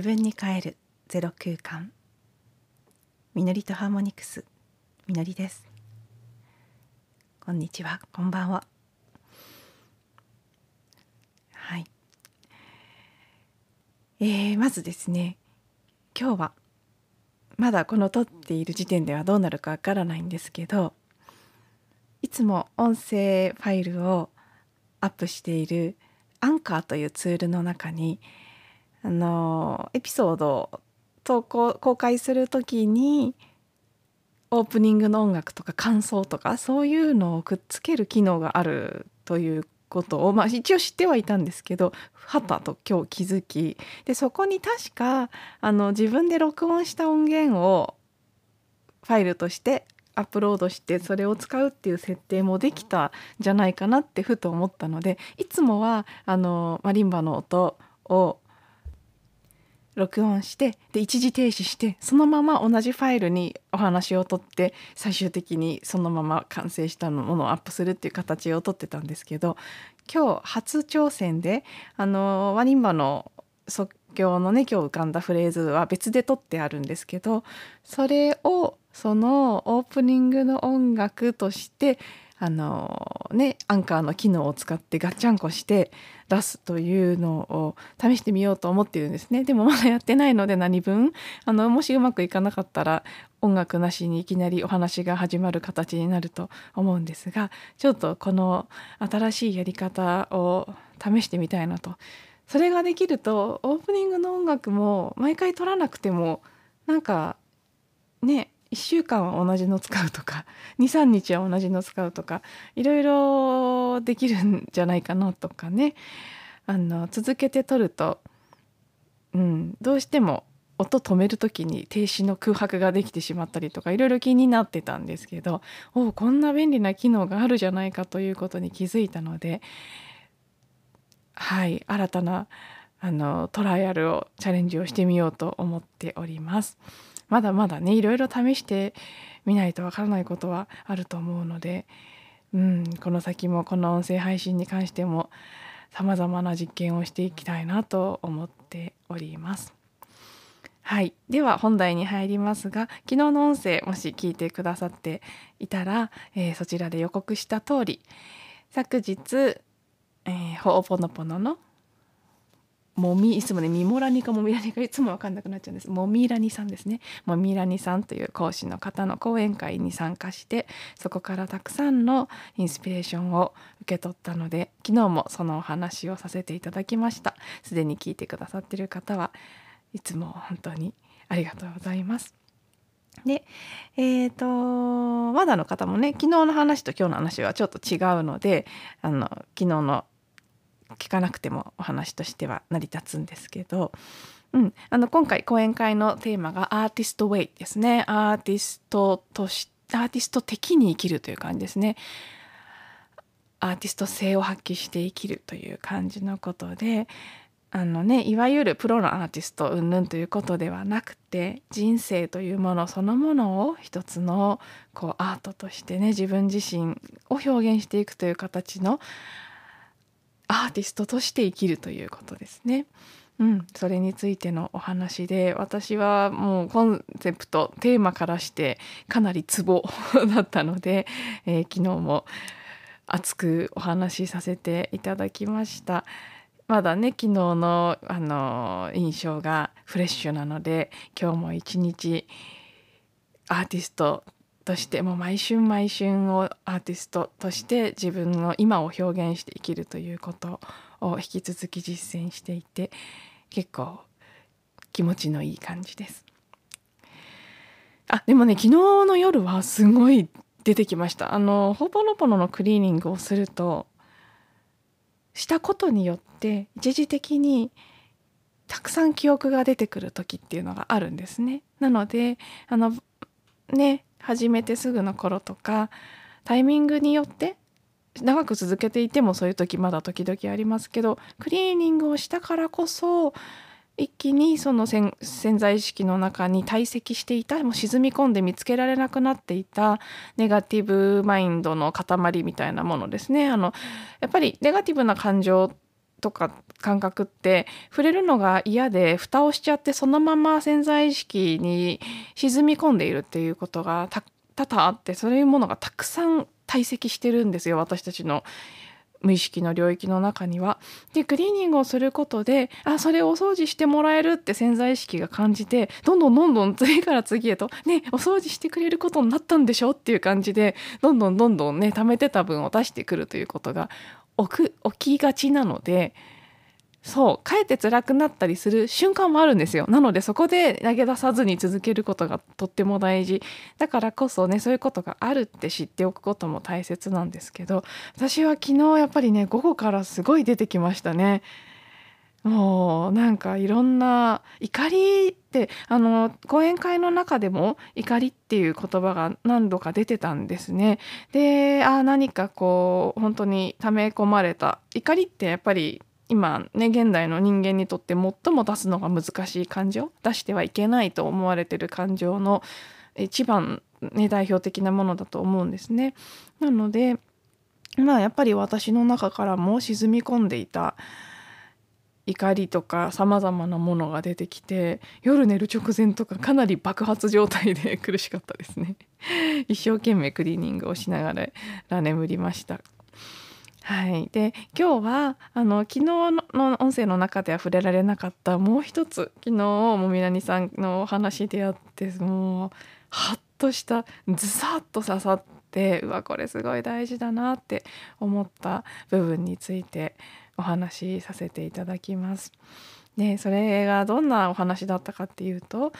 自分に帰る。ゼロ空間。みのりとハーモニクス。みのりです。こんにちは。こんばんは。はい。えー、まずですね。今日はまだこの撮っている時点ではどうなるかわからないんですけどいつも音声ファイルをアップしているアンカーというツールの中にあのエピソード投稿公開する時にオープニングの音楽とか感想とかそういうのをくっつける機能があるということを、まあ、一応知ってはいたんですけどはたと今日気づきでそこに確かあの自分で録音した音源をファイルとしてアップロードしてそれを使うっていう設定もできたんじゃないかなってふと思ったのでいつもはあのマリンバの音を録音してで一時停止してそのまま同じファイルにお話を取って最終的にそのまま完成したものをアップするっていう形をとってたんですけど今日初挑戦であのワニンバの即興のね今日浮かんだフレーズは別で撮ってあるんですけどそれをそのオープニングの音楽としてあのねアンカーの機能を使ってガッチャンコして出すというのを試してみようと思っているんですね。でもまだやってないので何分？あのもしうまくいかなかったら音楽なしにいきなりお話が始まる形になると思うんですがちょっとこの新しいやり方を試してみたいなと。それができるとオープニングの音楽も毎回撮らなくてもなんかね1週間は同じの使うとか 23日は同じの使うとかいろいろできるんじゃないかなとかねあの続けて撮ると、うん、どうしても音止める時に停止の空白ができてしまったりとかいろいろ気になってたんですけどおこんな便利な機能があるじゃないかということに気づいたのではい新たなあのトライアルをチャレンジをしてみようと思っております。まだまだねいろいろ試してみないとわからないことはあると思うので、うん、この先もこの音声配信に関してもさまざまな実験をしていきたいなと思っております。はい、では本題に入りますが昨日の音声もし聞いてくださっていたら、えー、そちらで予告した通り昨日、えー、ほおぽのぽののもみいつもねミモラニかモミラニかいつも分かんなくなっちゃうんです。モミラニさんですね。モミラニさんという講師の方の講演会に参加してそこからたくさんのインスピレーションを受け取ったので昨日もそのお話をさせていただきました。すでに聞いてくださってる方はいつも本当にありがとうございます。でえーと、まだの方もね昨日の話と今日の話はちょっと違うのであの昨日の聞かなくてもお話としては成り立つんですけど、うん、あの今回講演会のテーマがアーティストウェイですね。アーティストとしアーティスト的に生きるという感じですね。アーティスト性を発揮して生きるという感じのことであのねいわゆるプロのアーティスト云々ということではなくて人生というものそのものを一つのこうアートとしてね自分自身を表現していくという形のアーティストとして生きるということですね。うん、それについてのお話で私はもうコンセプトテーマからしてかなりツボ だったので、えー、昨日も熱くお話しさせていただきました。まだね昨日のあの印象がフレッシュなので今日も一日アーティストとしてもう毎春毎春をアーティストとして自分の今を表現して生きるということを引き続き実践していて結構気持ちのいい感じです。あでもね昨日の夜はすごい出てきましたあのほぼのぽののクリーニングをするとしたことによって一時的にたくさん記憶が出てくる時っていうのがあるんですね。なのであのね始めてすぐの頃とかタイミングによって長く続けていてもそういう時まだ時々ありますけどクリーニングをしたからこそ一気にその潜在意識の中に堆積していたもう沈み込んで見つけられなくなっていたネガティブマインドの塊みたいなものですね。あのやっぱりネガティブな感情とか感覚って触れるのが嫌で蓋をしちゃってそのまま潜在意識に沈み込んでいるっていうことが多々あってそういうものがたくさん堆積してるんですよ私たちの無意識の領域の中には。でクリーニングをすることであそれをお掃除してもらえるって潜在意識が感じてどんどんどんどん次から次へと「ねお掃除してくれることになったんでしょ?」っていう感じでどんどんどんどんね貯めてた分を出してくるということが置きがちなので。そうかえって辛くなったりする瞬間もあるんですよなのでそこで投げ出さずに続けることがとっても大事だからこそねそういうことがあるって知っておくことも大切なんですけど私は昨日やっぱりね午後からすごい出てきましたねもうなんかいろんな怒りってあの講演会の中でも怒りっていう言葉が何度か出てたんですね。であ何かこう本当に溜め込まれた怒りってやっぱり今ね現代の人間にとって最も出すのが難しい感情出してはいけないと思われてる感情の一番、ね、代表的なものだと思うんですね。なのでまあやっぱり私の中からも沈み込んでいた怒りとかさまざまなものが出てきて夜寝る直前とかかなり爆発状態で 苦しかったですね。一生懸命クリーニングをしながら眠りました。はい、で今日はあの昨日の音声の中では触れられなかったもう一つ昨日もみなにさんのお話であってもうハッとしたズサッと刺さってうわこれすごい大事だなって思った部分についてお話しさせていただきます。でそれがどんなお話だったかっていうと、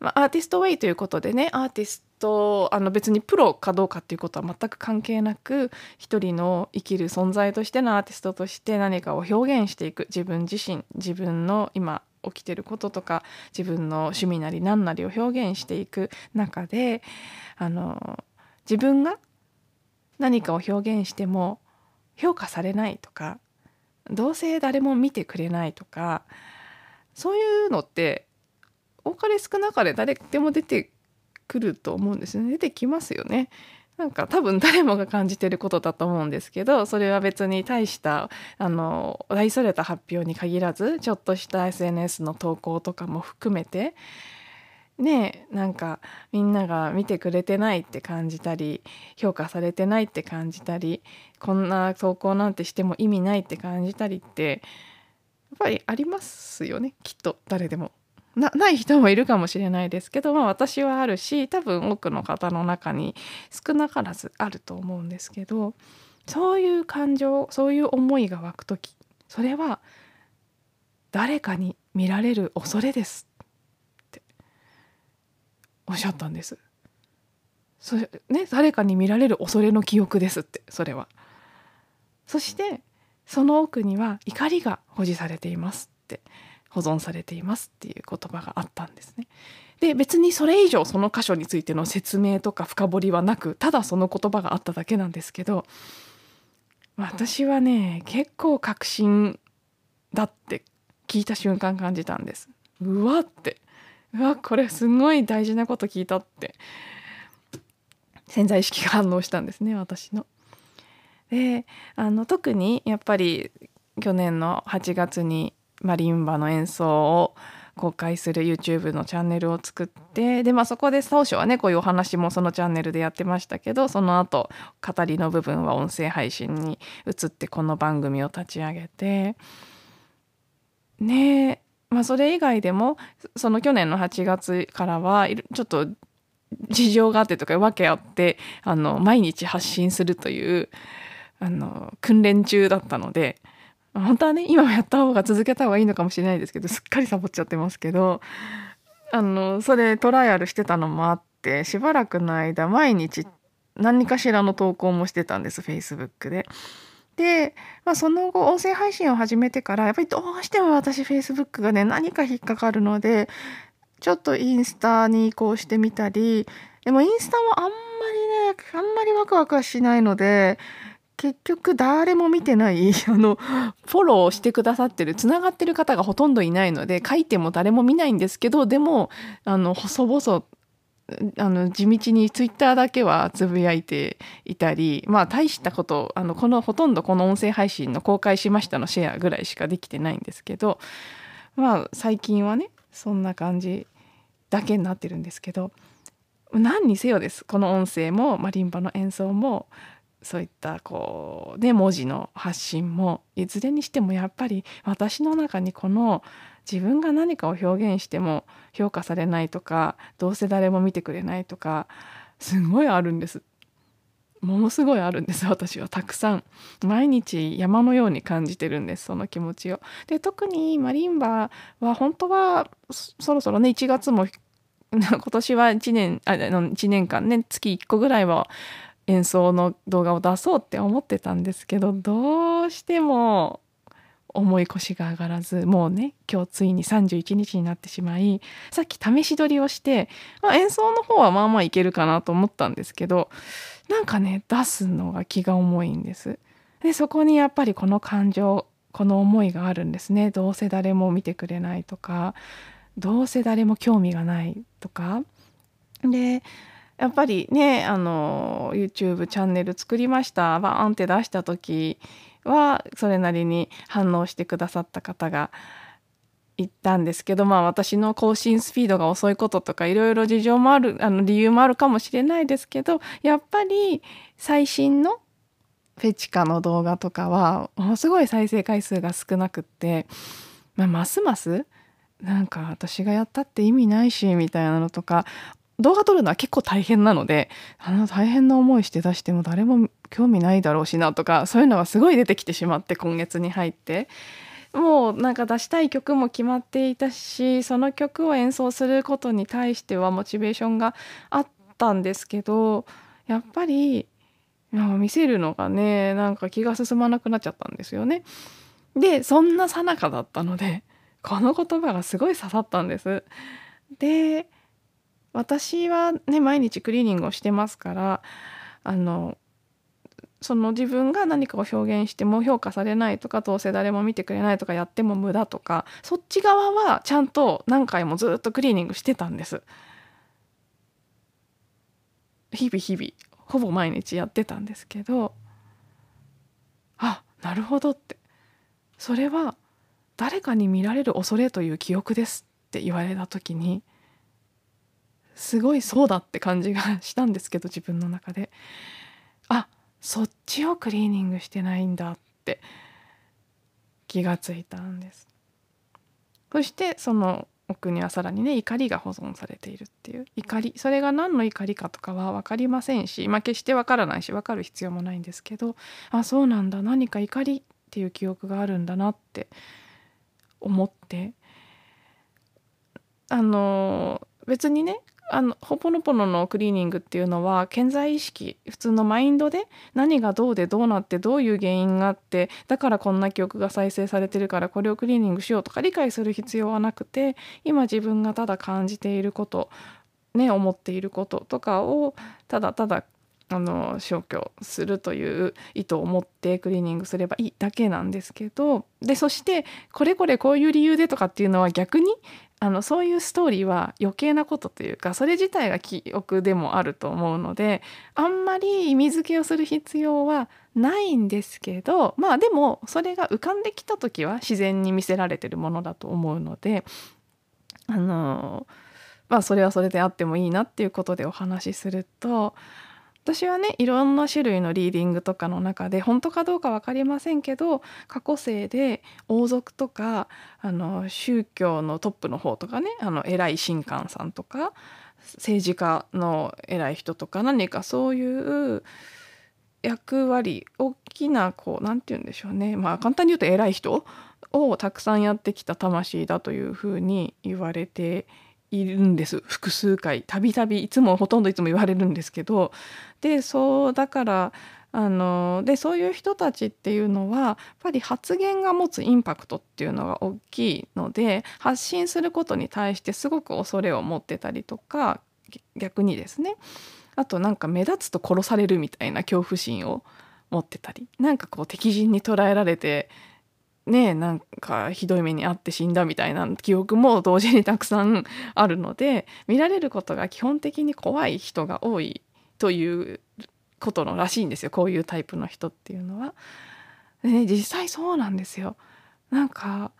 まあ、アーティストウェイということでねアーティスとあの別にプロかどうかっていうことは全く関係なく一人の生きる存在としてのアーティストとして何かを表現していく自分自身自分の今起きてることとか自分の趣味なり何なりを表現していく中であの自分が何かを表現しても評価されないとかどうせ誰も見てくれないとかそういうのって多かれ少なかれ誰でも出てくると思うんですね出てきますよね。なんか多分誰もが感じてることだと思うんですけどそれは別に大したあの大それた発表に限らずちょっとした SNS の投稿とかも含めてねなんかみんなが見てくれてないって感じたり評価されてないって感じたりこんな投稿なんてしても意味ないって感じたりってやっぱりありますよねきっと誰でも。なない人もいるかもしれないですけど、まあ、私はあるし多分多くの方の中に少なからずあると思うんですけどそういう感情そういう思いが湧く時それは誰かに見られる恐れですおっしゃったんです。それね誰かに見られる恐れの記憶ですってそれは。そしてその奥には怒りが保持されていますって保存されていますっていう言葉があったんですね。で別にそれ以上その箇所についての説明とか深掘りはなくただその言葉があっただけなんですけど私はね結構確信だって聞いた瞬間感じたんです。うわってうわこれすごい大事なこと聞いたって潜在意識が反応したんですね私の。であの特にやっぱり去年の8月にマリンバの演奏を公開する YouTube のチャンネルを作ってで、まあ、そこで当初はねこういうお話もそのチャンネルでやってましたけどその後語りの部分は音声配信に移ってこの番組を立ち上げてねまあそれ以外でもその去年の8月からはちょっと事情があってとか訳あってあの毎日発信するというあの訓練中だったので。本当はね今もやった方が続けた方がいいのかもしれないですけどすっかりサボっちゃってますけどあのそれトライアルしてたのもあってしばらくの間毎日何かしらの投稿もしてたんです Facebook で。で、まあ、その後音声配信を始めてからやっぱりどうしても私 Facebook がね何か引っかかるのでちょっとインスタに移行してみたりでもインスタもあんまりねあんまりワクワクはしないので結局誰も見てない あのフォローしてくださってるつながってる方がほとんどいないので書いても誰も見ないんですけどでもあの細々あの地道にツイッターだけはつぶやいていたりまあ大したことあのこのほとんどこの音声配信の公開しましたのシェアぐらいしかできてないんですけどまあ最近はねそんな感じだけになってるんですけど何にせよです。この音声もマリンバの演奏もそういったこうね文字の発信もいずれにしてもやっぱり私の中にこの自分が何かを表現しても評価されないとかどうせ誰も見てくれないとかすごいあるんです。ものすごいあるんです私は。たくさん。毎日山のように感じてるんですその気持ちを。で特にマリンバは本当はそろそろね1月も今年は1年あの1年間ね月1個ぐらいは演奏の動画を出そうって思ってたんですけどどうしても重い腰が上がらずもうね今日ついに31日になってしまいさっき試し撮りをして、まあ、演奏の方はまあまあいけるかなと思ったんですけどなんかね出すのが気が重いんです。でそこにやっぱりこの感情この思いがあるんですね。どうせ誰も見てくれないとかどうせ誰も興味がないとか。でやっぱりねあの YouTube チャンネル作りました。バーンって出した時はそれなりに反応してくださった方がいたんですけどまあ私の更新スピードが遅いこととかいろいろ事情もあるあの理由もあるかもしれないですけどやっぱり最新のフェチカの動画とかはものすごい再生回数が少なくって、まあ、ますますなんか私がやったって意味ないしみたいなのとか動画撮るのは結構大変なのであの大変な思いして出しても誰も興味ないだろうしなとかそういうのがすごい出てきてしまって今月に入ってもうなんか出したい曲も決まっていたしその曲を演奏することに対してはモチベーションがあったんですけどやっぱり見せるのがねなんか気が進まなくなっちゃったんですよね。でそんなさなかだったのでこの言葉がすごい刺さったんです。で私はね毎日クリーニングをしてますからあのその自分が何かを表現しても評価されないとかどうせ誰も見てくれないとかやっても無駄とかそっち側はちゃんと何回もずっとクリーニングしてたんです。日々日々ほぼ毎日やってたんですけどあなるほどってそれは誰かに見られる恐れという記憶ですって言われた時にすごいそうだって感じがしたんですけど自分の中で。あそっちをクリーニングしてないんだって気がついたんです。そしてその奥にはさらにね怒りが保存されているっていう。怒りそれが何の怒りかとかは分かりませんしまあ決して分からないし分かる必要もないんですけどあそうなんだ何か怒りっていう記憶があるんだなって思って。あの別にねあのほぽのぽののクリーニングっていうのは健在意識普通のマインドで何がどうでどうなってどういう原因があってだからこんな記憶が再生されてるからこれをクリーニングしようとか理解する必要はなくて今自分がただ感じていることね思っていることとかをただただあの消去するという意図を持ってクリーニングすればいいだけなんですけどでそしてこれこれこういう理由でとかっていうのは逆にあのそういうストーリーは余計なことというかそれ自体が記憶でもあると思うのであんまり意味付けをする必要はないんですけどまあでもそれが浮かんできた時は自然に見せられてるものだと思うのであのまあそれはそれであってもいいなっていうことでお話しすると私はねいろんな種類のリーディングとかの中で本当かどうか分かりませんけど過去世で王族とかあの宗教のトップの方とかねあの偉い神官さんとか政治家の偉い人とか何かそういう役割大きなこう何て言うんでしょうね。まあ簡単に言うと偉い人をたくさんやってきた魂だというふうに言われているんです。複数回たびたびいつもほとんどいつも言われるんですけどでそうだからあのでそういう人たちっていうのはやっぱり発言が持つインパクトっていうのが大きいので発信することに対してすごく恐れを持ってたりとか逆にですねあとなんか目立つと殺されるみたいな恐怖心を持ってたりなんかこう敵陣に捉えられてねなんかひどい目に遭って死んだみたいな記憶も同時にたくさんあるので見られることが基本的に怖い人が多いということのらしいんですよこういうタイプの人っていうのは。ね、実際そうなんですよ。なんか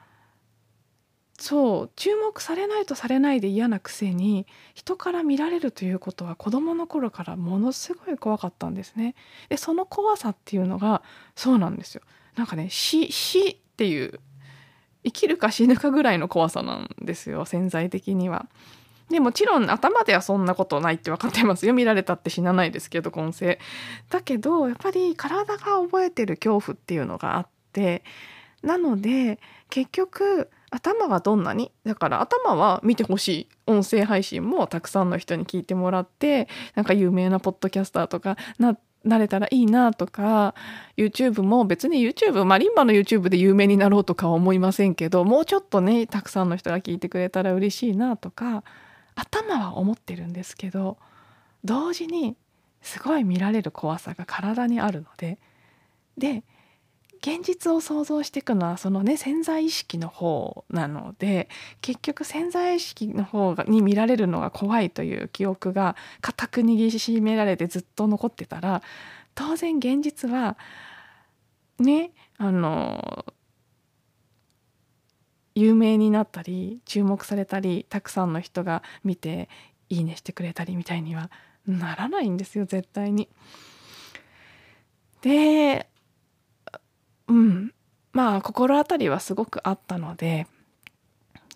そう注目されないとされないで嫌なくせに人から見られるということは子どもの頃からものすごい怖かったんですね。でその怖さっていうのがそうなんですよ。なんかね死死っていう生きるか死ぬかぐらいの怖さなんですよ潜在的には。でもちろん頭ではそんなことないって分かってますよ見られたって死なないですけど今世。だけどやっぱり体が覚えてる恐怖っていうのがあってなので結局頭はどんなに？だから頭は見てほしい音声配信もたくさんの人に聞いてもらってなんか有名なポッドキャスターとかななれたらいいなとか YouTube も別に YouTube マリンバの YouTube で有名になろうとかは思いませんけどもうちょっとねたくさんの人が聞いてくれたら嬉しいなとか頭は思ってるんですけど同時にすごい見られる怖さが体にあるのでで現実を想像していくのはそのね潜在意識の方なので結局潜在意識の方に見られるのが怖いという記憶が固く握りしめられてずっと残ってたら当然現実はねあの有名になったり注目されたりたくさんの人が見ていいねしてくれたりみたいにはならないんですよ絶対に。でうんまあ心当たりはすごくあったので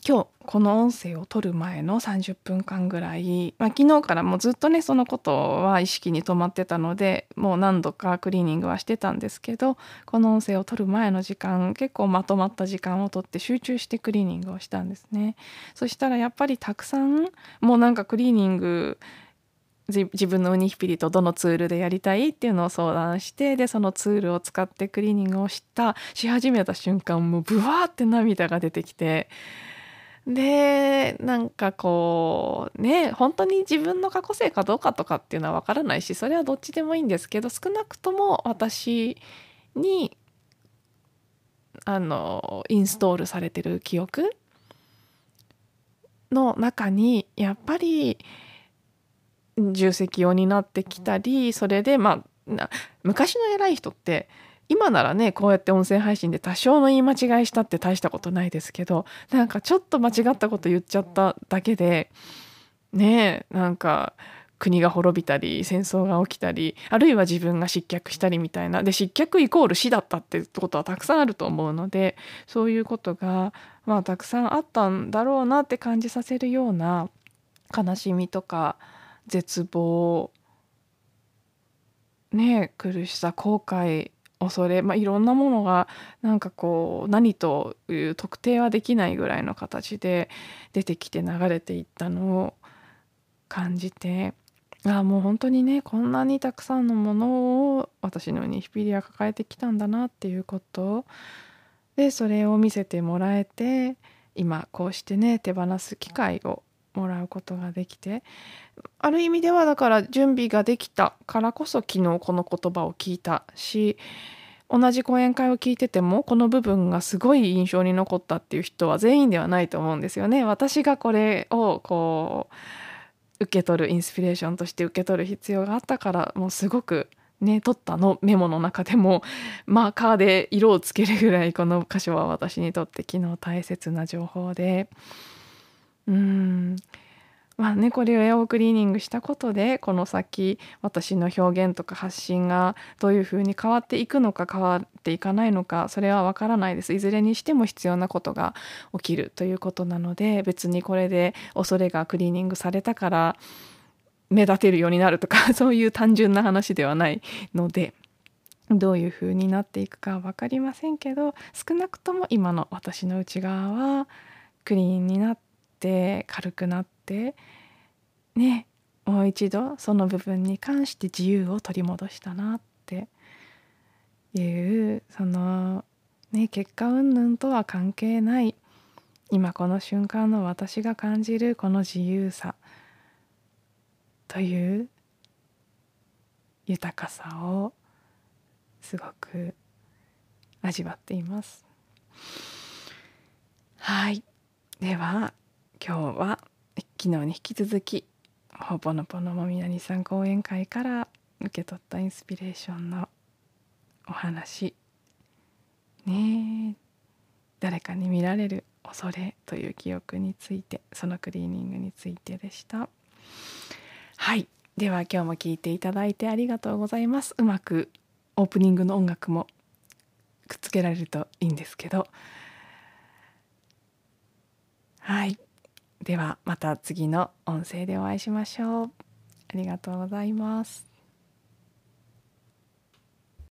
今日この音声を撮る前の30分間ぐらい、まあ、昨日からもうずっとねそのことは意識に留まってたのでもう何度かクリーニングはしてたんですけどこの音声を撮る前の時間結構まとまった時間をとって集中してクリーニングをしたんですね。そしたらやっぱりたくさんもうなんかクリーニング自分のウニヒピリとどのツールでやりたいっていうのを相談してでそのツールを使ってクリーニングをしたし始めた瞬間もうブワーって涙が出てきてでなんかこうね本当に自分の過去性かどうかとかっていうのは分からないしそれはどっちでもいいんですけど少なくとも私にあのインストールされてる記憶の中にやっぱり重責を担ってきたりそれでまあ昔の偉い人って今ならねこうやって音声配信で多少の言い間違いしたって大したことないですけどなんかちょっと間違ったこと言っちゃっただけでねえなんか国が滅びたり戦争が起きたりあるいは自分が失脚したりみたいな。で失脚イコール死だったってことはたくさんあると思うのでそういうことがまあたくさんあったんだろうなって感じさせるような悲しみとか絶望ね苦しさ後悔恐れ、まあ、いろんなものがなんかこう何という特定はできないぐらいの形で出てきて流れていったのを感じてああもう本当にねこんなにたくさんのものを私のようにヒピリア抱えてきたんだなっていうこと。でそれを見せてもらえて今こうしてね手放す機会をもらうことができてある意味ではだから準備ができたからこそ昨日この言葉を聞いたし同じ講演会を聞いててもこの部分がすごい印象に残ったっていう人は全員ではないと思うんですよね。私がこれをこう受け取るインスピレーションとして受け取る必要があったからもうすごくね取ったのメモの中でも マーカーで色をつけるぐらいこの箇所は私にとって昨日大切な情報でうん。まあねこれをエアオクリーニングしたことでこの先私の表現とか発信がどういうふうに変わっていくのか変わっていかないのかそれはわからないです。いずれにしても必要なことが起きるということなので別にこれで恐れがクリーニングされたから目立てるようになるとかそういう単純な話ではないので。どういう風になっていくかは分かりませんけど少なくとも今の私の内側はクリーンになっって軽くなってねもう一度その部分に関して自由を取り戻したなっていうそのね結果云々とは関係ない今この瞬間の私が感じるこの自由さという豊かさをすごく味わっています。はいでは今日は昨日に引き続きほぽのぽのもみなにさん講演会から受け取ったインスピレーションのお話ね。誰かに見られる恐れという記憶についてそのクリーニングについてでした。はい。では今日も聞いていただいてありがとうございます。うまくオープニングの音楽もくっつけられるといいんですけど。はい。ではまた次の音声でお会いしましょう。ありがとうございます。